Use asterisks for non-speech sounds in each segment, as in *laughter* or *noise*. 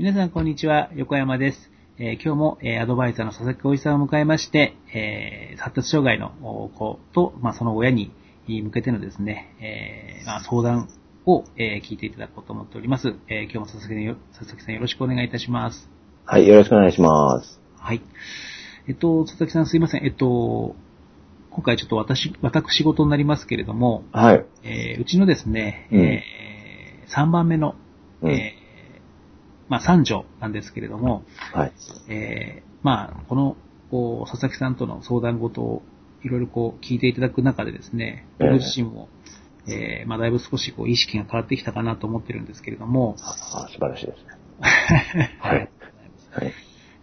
皆さんこんにちは、横山です。えー今日も、えーアドバイザーの佐々木浩一さんを迎えまして、えー発達障害のお子と、まあ、その親に向けてのですね、えーまあ、相談を、えー聞いていただこうと思っております。えー今日も佐々木さんよ佐々木さんよろしくお願いいたします。はい、よろしくお願いします。はい。えっと、佐々木さんすいません。えっと、今回ちょっと私、私事になりますけれども、はい。えーうちのですね、うんえ3番目の、うんえーまあ、三女なんですけれども、はい。えーまあ、この、こう、佐々木さんとの相談事をいろいろこう聞いていただく中でですね、ええ僕自身も、えーまあ、だいぶ少しこう意識が変わってきたかなと思ってるんですけれども、あ、素晴らしいですね。*laughs* はい。はい。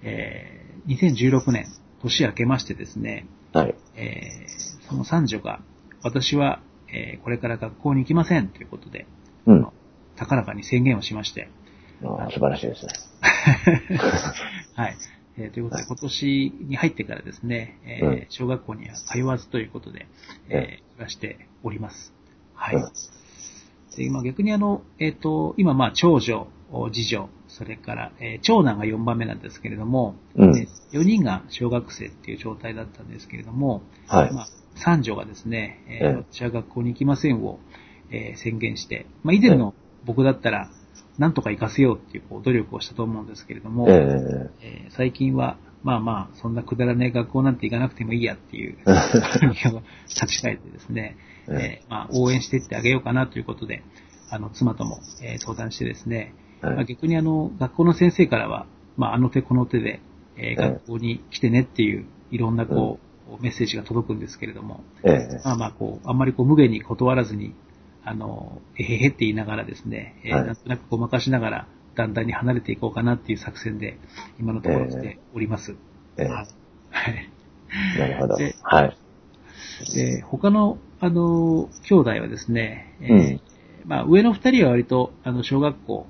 えー2016年、年明けましてですね、はい。えーその三女が、私は、えーこれから学校に行きませんということで、うん。高らかに宣言をしまして、あ素晴らしいですね。*laughs* はい。えーということで、今年に入ってからですね、えーうん小学校には通わずということで、えー暮らしております。はい。うんで今逆にあの、えっ、と、今まあ長女、次女、それから、えー長男が4番目なんですけれども、うんで4人が小学生っていう状態だったんですけれども、はい。まあ、三女がですね、えーええ私は学校に行きませんを、えー宣言して、まあ、以前の僕だったら、なんとか行かせようっていうこう努力をしたと思うんですけれども、ええ。ー最近は、まあまあ、そんなくだらねえ学校なんて行かなくてもいいやっていう、*laughs* え立ち返ってですね、ええ。ーまあ、応援していってあげようかなということで、あの、妻とも、えー相談してですね、はいまあ、逆にあの、学校の先生からは、まあ、あの手この手で、えーええ。学校に来てねっていう、いろんなこう、メッセージが届くんですけれども、ええまあまあ、こう、あんまりこう、無限に断らずに、あの、えへへって言いながらですね、えーはいなんとなくごまかしながら、だんだんに離れていこうかなっていう作戦で、今のところ来ております。ええはい。はいなるほど。ではい。で、他の、あの、兄弟はですね、えーうんまあ、上の二人は割と、あの、小学校、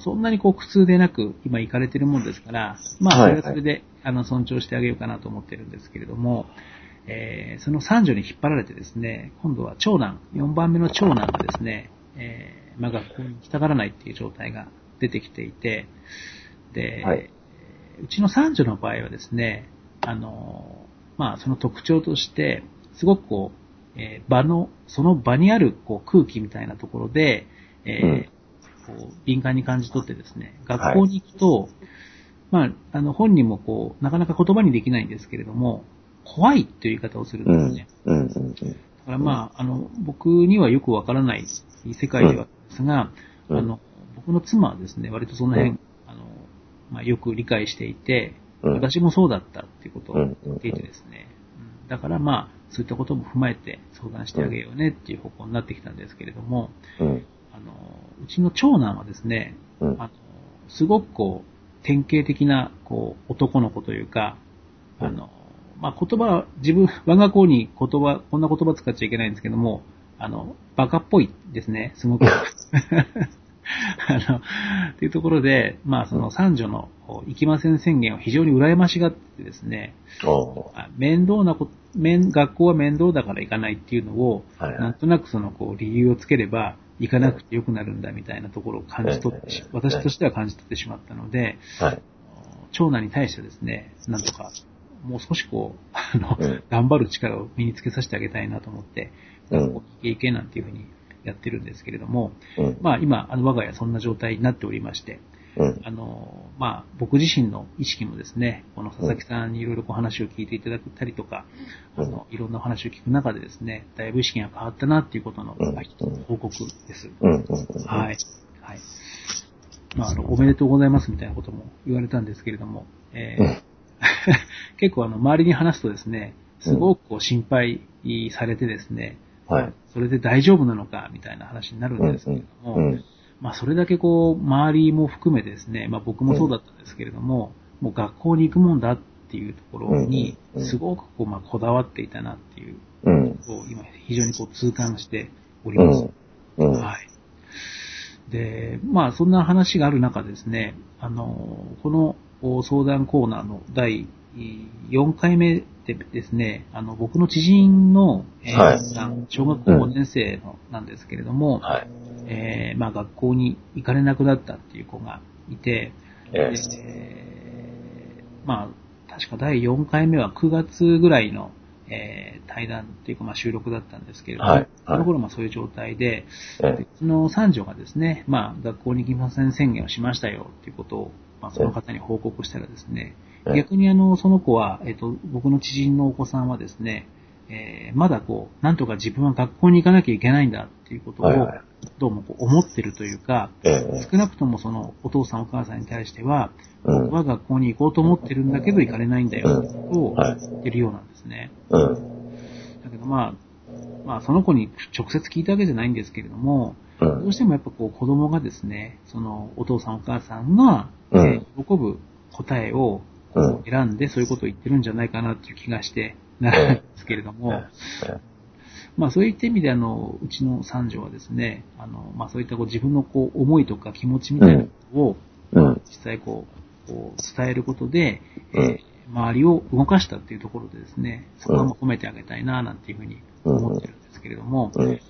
そんなにこう苦痛でなく、今行かれてるもんですから、まあ、そはいれはそれで、あの、尊重してあげようかなと思ってるんですけれども、えーその三女に引っ張られてですね、今度は長男、4番目の長男がですね、えーまあ、学校に行きたがらないっていう状態が出てきていて、で、はい。うちの三女の場合はですね、あの、まあ、その特徴として、すごくこう、えー場の、その場にあるこう空気みたいなところで、えーこう敏感に感じ取ってですね、学校に行くと、まあ、あの、本人もこう、なかなか言葉にできないんですけれども、怖いという言い方をするんうん。ですね。うん。うん。うんだからまあ、あの、僕にはよくわからない世界ではですが、うんあの、僕の妻はですね、割とその辺、うんあの、まあ、よく理解していて、うん私もそうだったっていうことをうん言っていてですね、うんだからまあ、そういったことも踏まえて相談してあげようねっていう方向になってきたんですけれども、うん。あの、うちの長男はですね、うんあの、すごくこう、典型的な、こう、男の子というか、あの、まあ、言葉は、自分、*laughs* 我が子に言葉、こんな言葉使っちゃいけないんですけども、あの、バカっぽいですね、すごく。*laughs* あの、っていうところで、まあ、その三女の行きません宣言を非常に羨ましがってですね、面倒なこと、面、学校は面倒だから行かないっていうのを、はい。はいなんとなくそのこう理由をつければ行かなくてよくなるんだみたいなところを感じ取って私としては感じ取ってしまったので、はい。長男に対してですね、なんとか、もう少しこう、あの、うん頑張る力を身につけさせてあげたいなと思って、うん学校に行け行けなんていうふうにやってるんですけれども、うん。まあ今、あの我が家そんな状態になっておりまして、うん。あの、まあ、僕自身の意識もですね、この佐々木さんにいろいろこう話を聞いていただいたりとか、うんあの、いろんなお話を聞く中でですね、だいぶ意識が変わったなっていうことの、報告です。はい。はい。まあ、あの、おめでとうございますみたいなことも言われたんですけれども、えーうん *laughs* 結構あの、周りに話すとですね、すごくこう心配されてですね、はい。それで大丈夫なのかみたいな話になるんですけれども、うん。まあ、それだけこう、周りも含めてですね、まあ僕もそうだったんですけれども、もう学校に行くもんだっていうところにうんう、んすごくこう、まあこだわっていたなっていう、うん。こう今非常にこう痛感しております。うん。はい。で、まあそんな話がある中ですね、あの、このお相談コーナーの第4回目でですね、あの、僕の知人の、えーはい。小学校5年生のなんですけれども、はい。えーまあ学校に行かれなくなったっていう子がいて、えでまあ、確か第4回目は9月ぐらいの、えー対談っていうか、まあ、収録だったんですけれども、はい。はい。その頃まあそういう状態で、うちの三女がですね、まあ、学校に行きません宣言をしましたよっていうことを、まあ、その方に報告したらですね、ええ。逆にあの、その子は、えっと、僕の知人のお子さんはですね、えーまだこう、なんとか自分は学校に行かなきゃいけないんだっていうことをどうもこう思ってるというか、ええ。少なくともそのお父さんお母さんに対しては、うん。僕は学校に行こうと思ってるんだけど行かれないんだよってことをはい。言ってるようなんですね。うん。だけどまあ、まあその子に直接聞いたわけじゃないんですけれども、う。どうんしてもやっぱこう子供がですね、そのお父さんお母さんが、喜ぶ答えをうん。選んでそういうことを言ってるんじゃないかなっていう気がしてならないんですけれども、まあそういった意味であの、うちの三女はですね、あの、まあそういったこう自分のこう思いとか気持ちみたいなことを、うん。実際こう、こう伝えることで、うんえー周りを動かしたっていうところでですね、そこはもう褒めてあげたいな、なんていうふうに思ってるんですけれども、うん。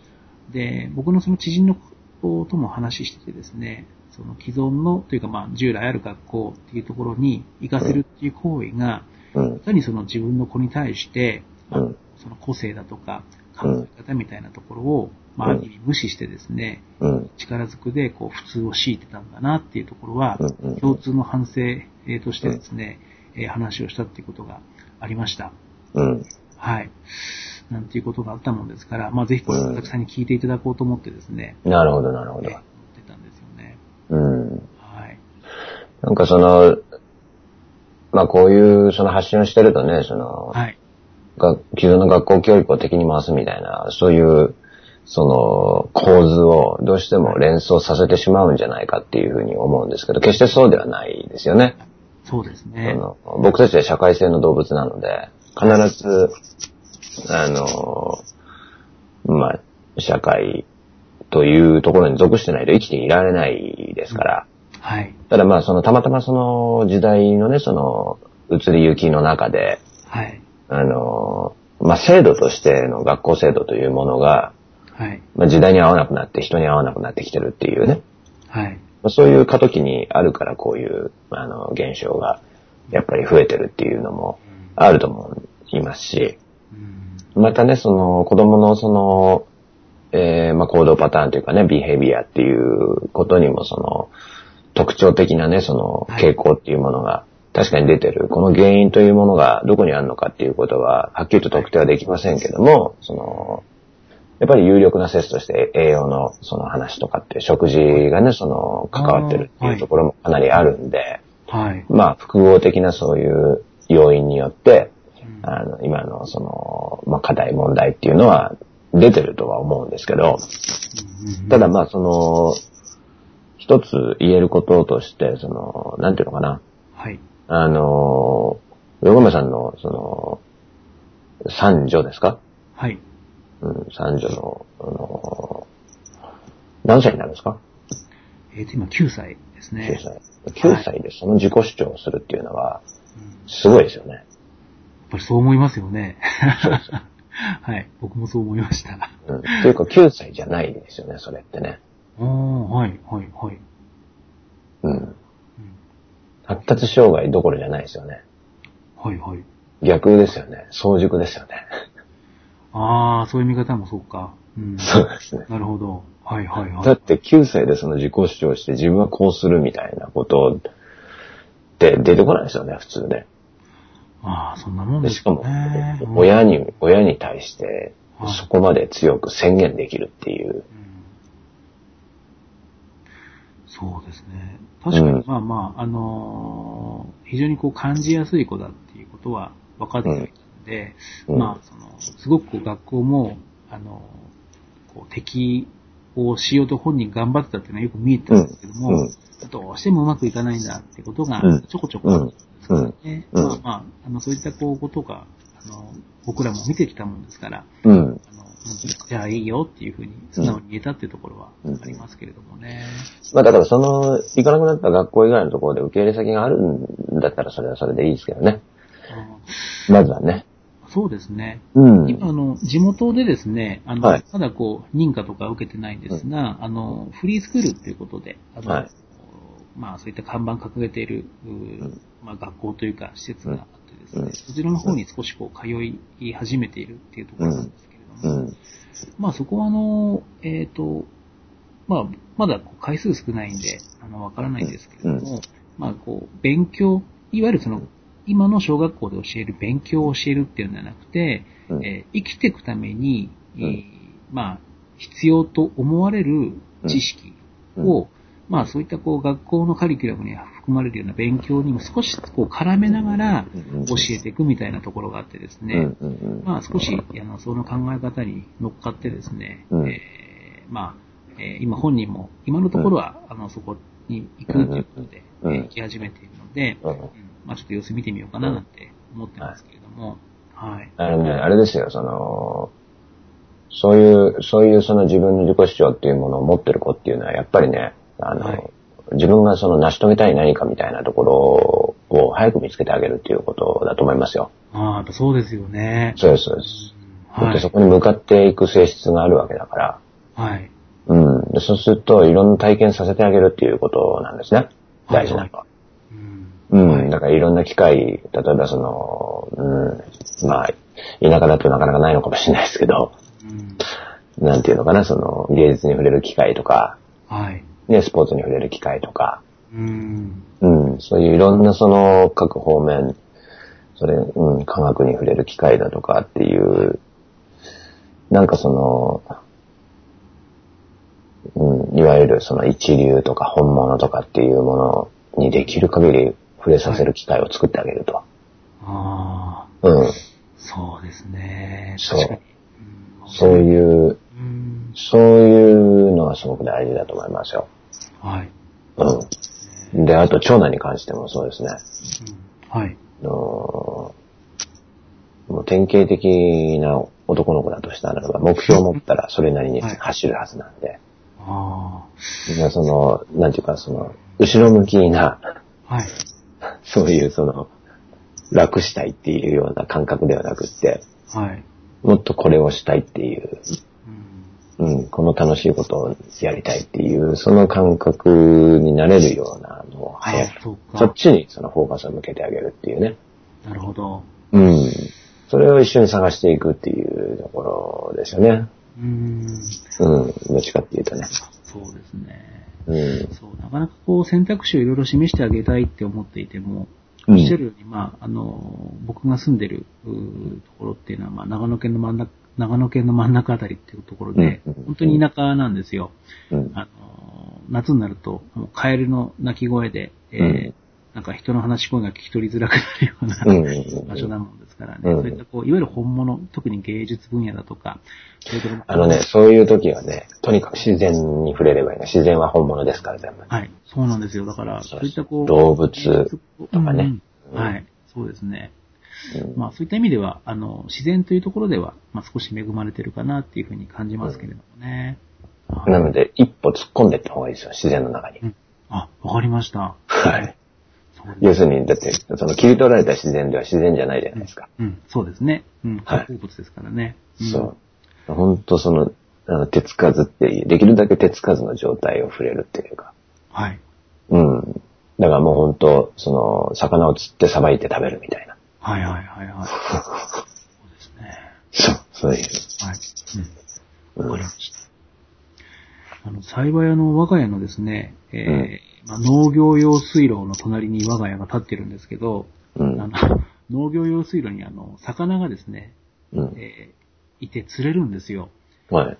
で、僕のその知人の子とも話しててですね、その既存のというかまあ従来ある学校っていうところに行かせるっていう行為が、うんい。かにその自分の子に対して、その個性だとか考え方みたいなところを、まあ、ある意味無視してですね、うん。力ずくでこう普通を強いてたんだなっていうところは共通の反省えーとしてですね、えー話をしたっていうことがありました。うん。はい。なんていうことがあったもんですから、まあぜひこれ、うん佐々木さんに聞いていただこうと思ってですね、なるほど、なるほどえー思。ってたんですよね。うん。はい。なんかその、まあこういうその発信をしてるとね、その、はい。が既存の学校教育を敵に回すみたいな、そういう、その構図をどうしても連想させてしまうんじゃないかっていうふうに思うんですけど、決してそうではないですよね。そうですそね。の僕たちは社会性の動物なので、必ず、あの、まあ、社会というところに属してないと生きていられないですから、はい。ただまあ、その、たまたまその時代のね、その、移り行きの中で、はい。あの、まあ、制度としての学校制度というものが、はい。まあ、時代に合わなくなって人に合わなくなってきてるっていうね、はい。まあそういう過渡期にあるからこういう、あの、現象が、やっぱり増えてるっていうのもあると思いますし、うんまたね、その、子供のその、えーまあ、行動パターンというかね、ビヘビアっていうことにもその、特徴的なね、そのはい傾向っていうものが確かに出てる。この原因というものがどこにあるのかっていうことは、はっきりと特定はできませんけども、その、やっぱり有力な説として栄養のその話とかって食事がね、その関わってるっていうところもかなりあるんで、はい。まあ複合的なそういう要因によって、うんあの、今のその、まあ課題問題っていうのは出てるとは思うんですけど、ただまあその、一つ言えることとして、その、なんていうのかな、はい。あの、横山さんの、その、三女ですか？はい。うん、三女の、あの、何歳になるんですか？えっ、と、今9歳ですね。?9 歳。9歳でその自己主張をするっていうのは、すごいですよね。っぱりそう思いますよね。*laughs* はい。僕もそう思いました。うん。というか9歳じゃないですよね、それってね。ああ、はい、はい、はい。うん。うん発達障害どころじゃないですよね。はい、はい。逆ですよね。早熟ですよね。ああ、そういう見方もそうか。うん。そうですね。なるほど。はい、はい、はい。だって9歳でその自己主張して自分はこうするみたいなことって出てこないですよね、普通ね。ああ、そんなもんでしかもね。、親に、親に対してはいそこまで強く宣言できるっていう。うんそうですね。確かに、うんまあまあ、あのー非常にこう感じやすい子だっていうことは分かっていたので、うんまあ、その、すごく学校も、あのーこう適応しようと本人頑張ってたっていうのはよく見えてたんですけども、うん。どうしてもうまくいかないんだってことがうん。ちょこちょこあるんまあまあ、あの、そういったこうことが、あの、僕らも見てきたもんですから、うん。あの、じゃあいいよっていうふうに素直に言えたっていうところはありますけれどもね。まあだからその、行かなくなった学校以外のところで受け入れ先があるんだったらそれはそれでいいですけどね。あまずはね。そうですね。うん。今、あの、地元でですね、あの、はい。まだこう、認可とか受けてないんですが、あの、フリースクールっていうことで、あの、はい。まあそういった看板掲げている、まあ学校というか施設があってですね、そちらの方に少しこう通い始めているっていうところなんですけれども、まあそこはあの、えっ、と、まあまだ回数少ないんで、あの、わからないんですけれども、まあこう、勉強、いわゆるその、今の小学校で教える勉強を教えるっていうんじゃなくて、えー、生きていくために、えー、まあ、必要と思われる知識を、まあそういったこう学校のカリキュラムに含まれるような勉強にも少しこう絡めながら教えていくみたいなところがあってですね、まあ少しあのその考え方に乗っかってですね、えー、まあ、えー、今本人も今のところはあのそこに行くということで、えー、行き始めているので、うんまあちょっと様子見てみようかななんて思ってますけれども、はい。あのね、あれですよ、その、そういう、そういうその自分の自己主張っていうものを持ってる子っていうのは、やっぱりね、あの、はい、自分がその成し遂げたい何かみたいなところを早く見つけてあげるっていうことだと思いますよ。ああ、やっぱそうですよね。そうです、そうです。うん、はい、そこに向かっていく性質があるわけだから。はい。うん。でそうすると、いろんな体験させてあげるっていうことなんですね。大事なのは。うん。だからいろんな機会、例えばその、うん、まあ、田舎だとなかなかないのかもしれないですけど、うん、なんていうのかな、その、芸術に触れる機会とか、はい。ね、スポーツに触れる機会とか、うん。うん、そういういろんなその、各方面、それ、うん、科学に触れる機会だとかっていう、なんかその、うん、いわゆるその一流とか本物とかっていうものにできる限り触れさせる機会を作ってあげると。はい、ああ。うん。そうですね。そう。そういう、そういうのがすごく大事だと思いますよ。はい。うん。で、あと長男に関してもそうですね。うん、はい。のもう典型的な男の子だとしたらば、目標を持ったらそれなりに走るはずなんで。ああ。その、なんていうか、その、後ろ向きな、はい。そういうその、楽したいっていうような感覚ではなくって、はい。もっとこれをしたいっていう、うん、うん、この楽しいことをやりたいっていう、その感覚になれるようなのを早く、そっちにそのフォーカスを向けてあげるっていうね。なるほど。うん。それを一緒に探していくっていうところですよね。うん。うん。どっちかっていうとね。そうですね。うん。そう、なかなかこう選択肢をいろいろ示してあげたいって思っていても、おっしゃるように、まあ、あの、僕が住んでるところっていうのは、まあ、長野県の真ん中、長野県の真ん中あたりっていうところで、うん、本当に田舎なんですよ。うん、あの、夏になると、もうカエルの鳴き声で、えー、なんか人の話し声が聞き取りづらくなるような場所なもんですからね。そういったこう、いわゆる本物、特に芸術分野だとか、そういうところあのね、そういう時はね、とにかく自然に触れればいい自然は本物ですから、全部。はい。そうなんですよ。だから、そういったこう、動物とかね。うん、はい。そうですね。うん、まあそういった意味では、あの、自然というところでは、まあ少し恵まれてるかなっていうふうに感じますけれどもね。うん、なので、一歩突っ込んでいった方がいいですよ、自然の中に。うん、あ、わかりました。はい。要するに、だって、その切り取られた自然では自然じゃないじゃないですか。うん、うん、そうですね。うん、はい。鉱物ですからね。そう。本当その、あの手つかずってできるだけ手つかずの状態を触れるっていうか。はい。うん。だからもう本当その、魚を釣ってさばいて食べるみたいな。はいはいはいはい。そうですね。そう、そういう。はい。うん。わかりました。あの、幸いあの、我が家のですね、えー、うんまあ、農業用水路の隣に我が家が立ってるんですけど、うん、あの農業用水路にあの、魚がですね、うん、えー、いて釣れるんですよ。はい。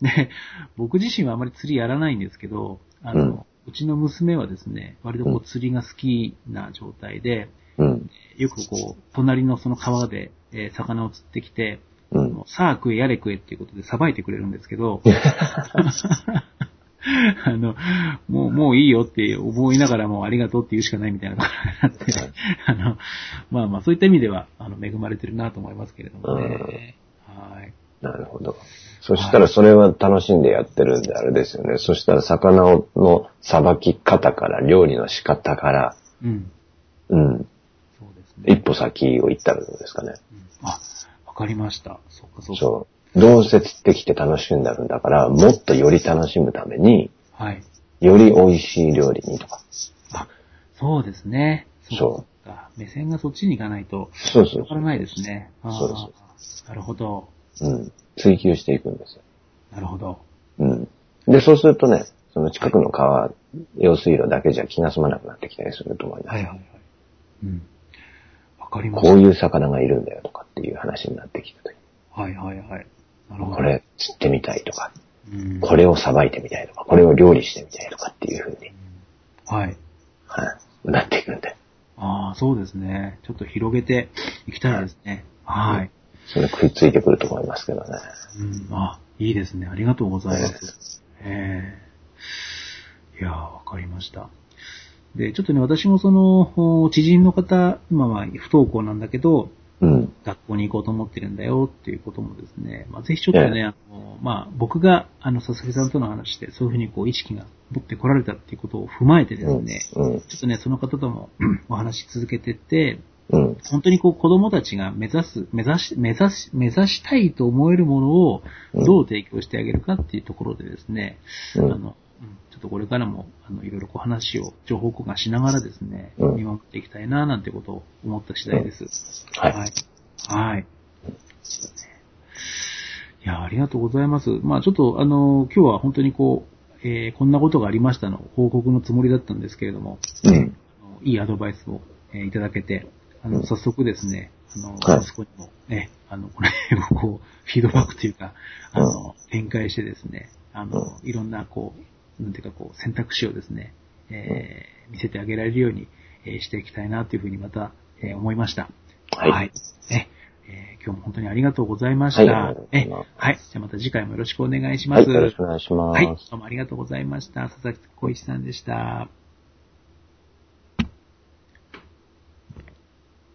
*laughs* で、僕自身はあまり釣りやらないんですけど、あの、うん、うちの娘はですね、割とこう釣りが好きな状態で、うん、よくこう、隣のその川で、えー、魚を釣ってきて、うん、さあ食えやれ食えっていうことでさばいてくれるんですけど、*laughs* *laughs* あの、もう、もういいよって思いながらもありがとうって言うしかないみたいなところがあって、*laughs* あの、まあまあそういった意味では、あの、恵まれてるなと思いますけれどもね。はい。なるほど。そしたらそれは楽しんでやってるんであれですよね。そしたら魚のさばき方から、料理の仕方から、うん。うん。そうですね。一歩先を行ったらどうですかね。うん、あ、わかりました。そっかそっか。そう。どうせ釣ってきて楽しんだるんだから、もっとより楽しむために、はい。より美味しい料理にとか。あ、そうですね。そうか。目線がそっちに行かないと、そうそうわからないですね。そうですそうなるほど。うん。追求していくんですよ。なるほど。うん。で、そうするとね、その近くの川、用水路だけじゃ気が済まなくなってきたりすると思います。はいはいはい。うん。わかりました。こういう魚がいるんだよとかっていう話になってきた時はいはいはい。これ釣ってみたいとか、うん。これをさばいてみたいとか、これを料理してみたいとかっていうふうに、はい。はい、なっていくんで。ああ、そうですね。ちょっと広げていきたいですね。はい。それ食いついてくると思いますけどね。うん。あ、いいですね。ありがとうございます。ええいやー、わかりました。で、ちょっとね、私もその、知人の方、今は不登校なんだけど、うん。学校に行こうと思ってるんだよっていうこともですね、まあ、ぜひちょっとね、ええあの、まあ、僕が、あの、佐々木さんとの話で、そういうふうにこう、意識が持ってこられたっていうことを踏まえてですね、うん。ちょっとね、その方ともお話し続けてって、うん。本当にこう子供たちが目指す、目指し、目指し、目指したいと思えるものをどう提供してあげるかっていうところでですね、うんあの、うんちょっとこれからも、あの、いろいろこう話を、情報交換しながらですね、うん見守っていきたいな、なんてことを思った次第です。はいはい。はい。いや、ありがとうございます。まあちょっと、あの、今日は本当にこう、えーこんなことがありましたの報告のつもりだったんですけれども、うん。あのいいアドバイスを、えーいただけて、あの、うん早速ですね、あの、はい息子にもね、あの、この辺をこう、フィードバックというか、あの、展開してですね、あの、いろんなこう、なんていうかこう、選択肢をですね、えー見せてあげられるように、えーしていきたいなというふうにまた、えー思いました。はいねえー今日も本当にありがとうございました。はいえはい。じゃあまた次回もよろしくお願いしまはい。す。よろしくお願いします。はい。どうもありがとうございました。佐々木小一さんでした。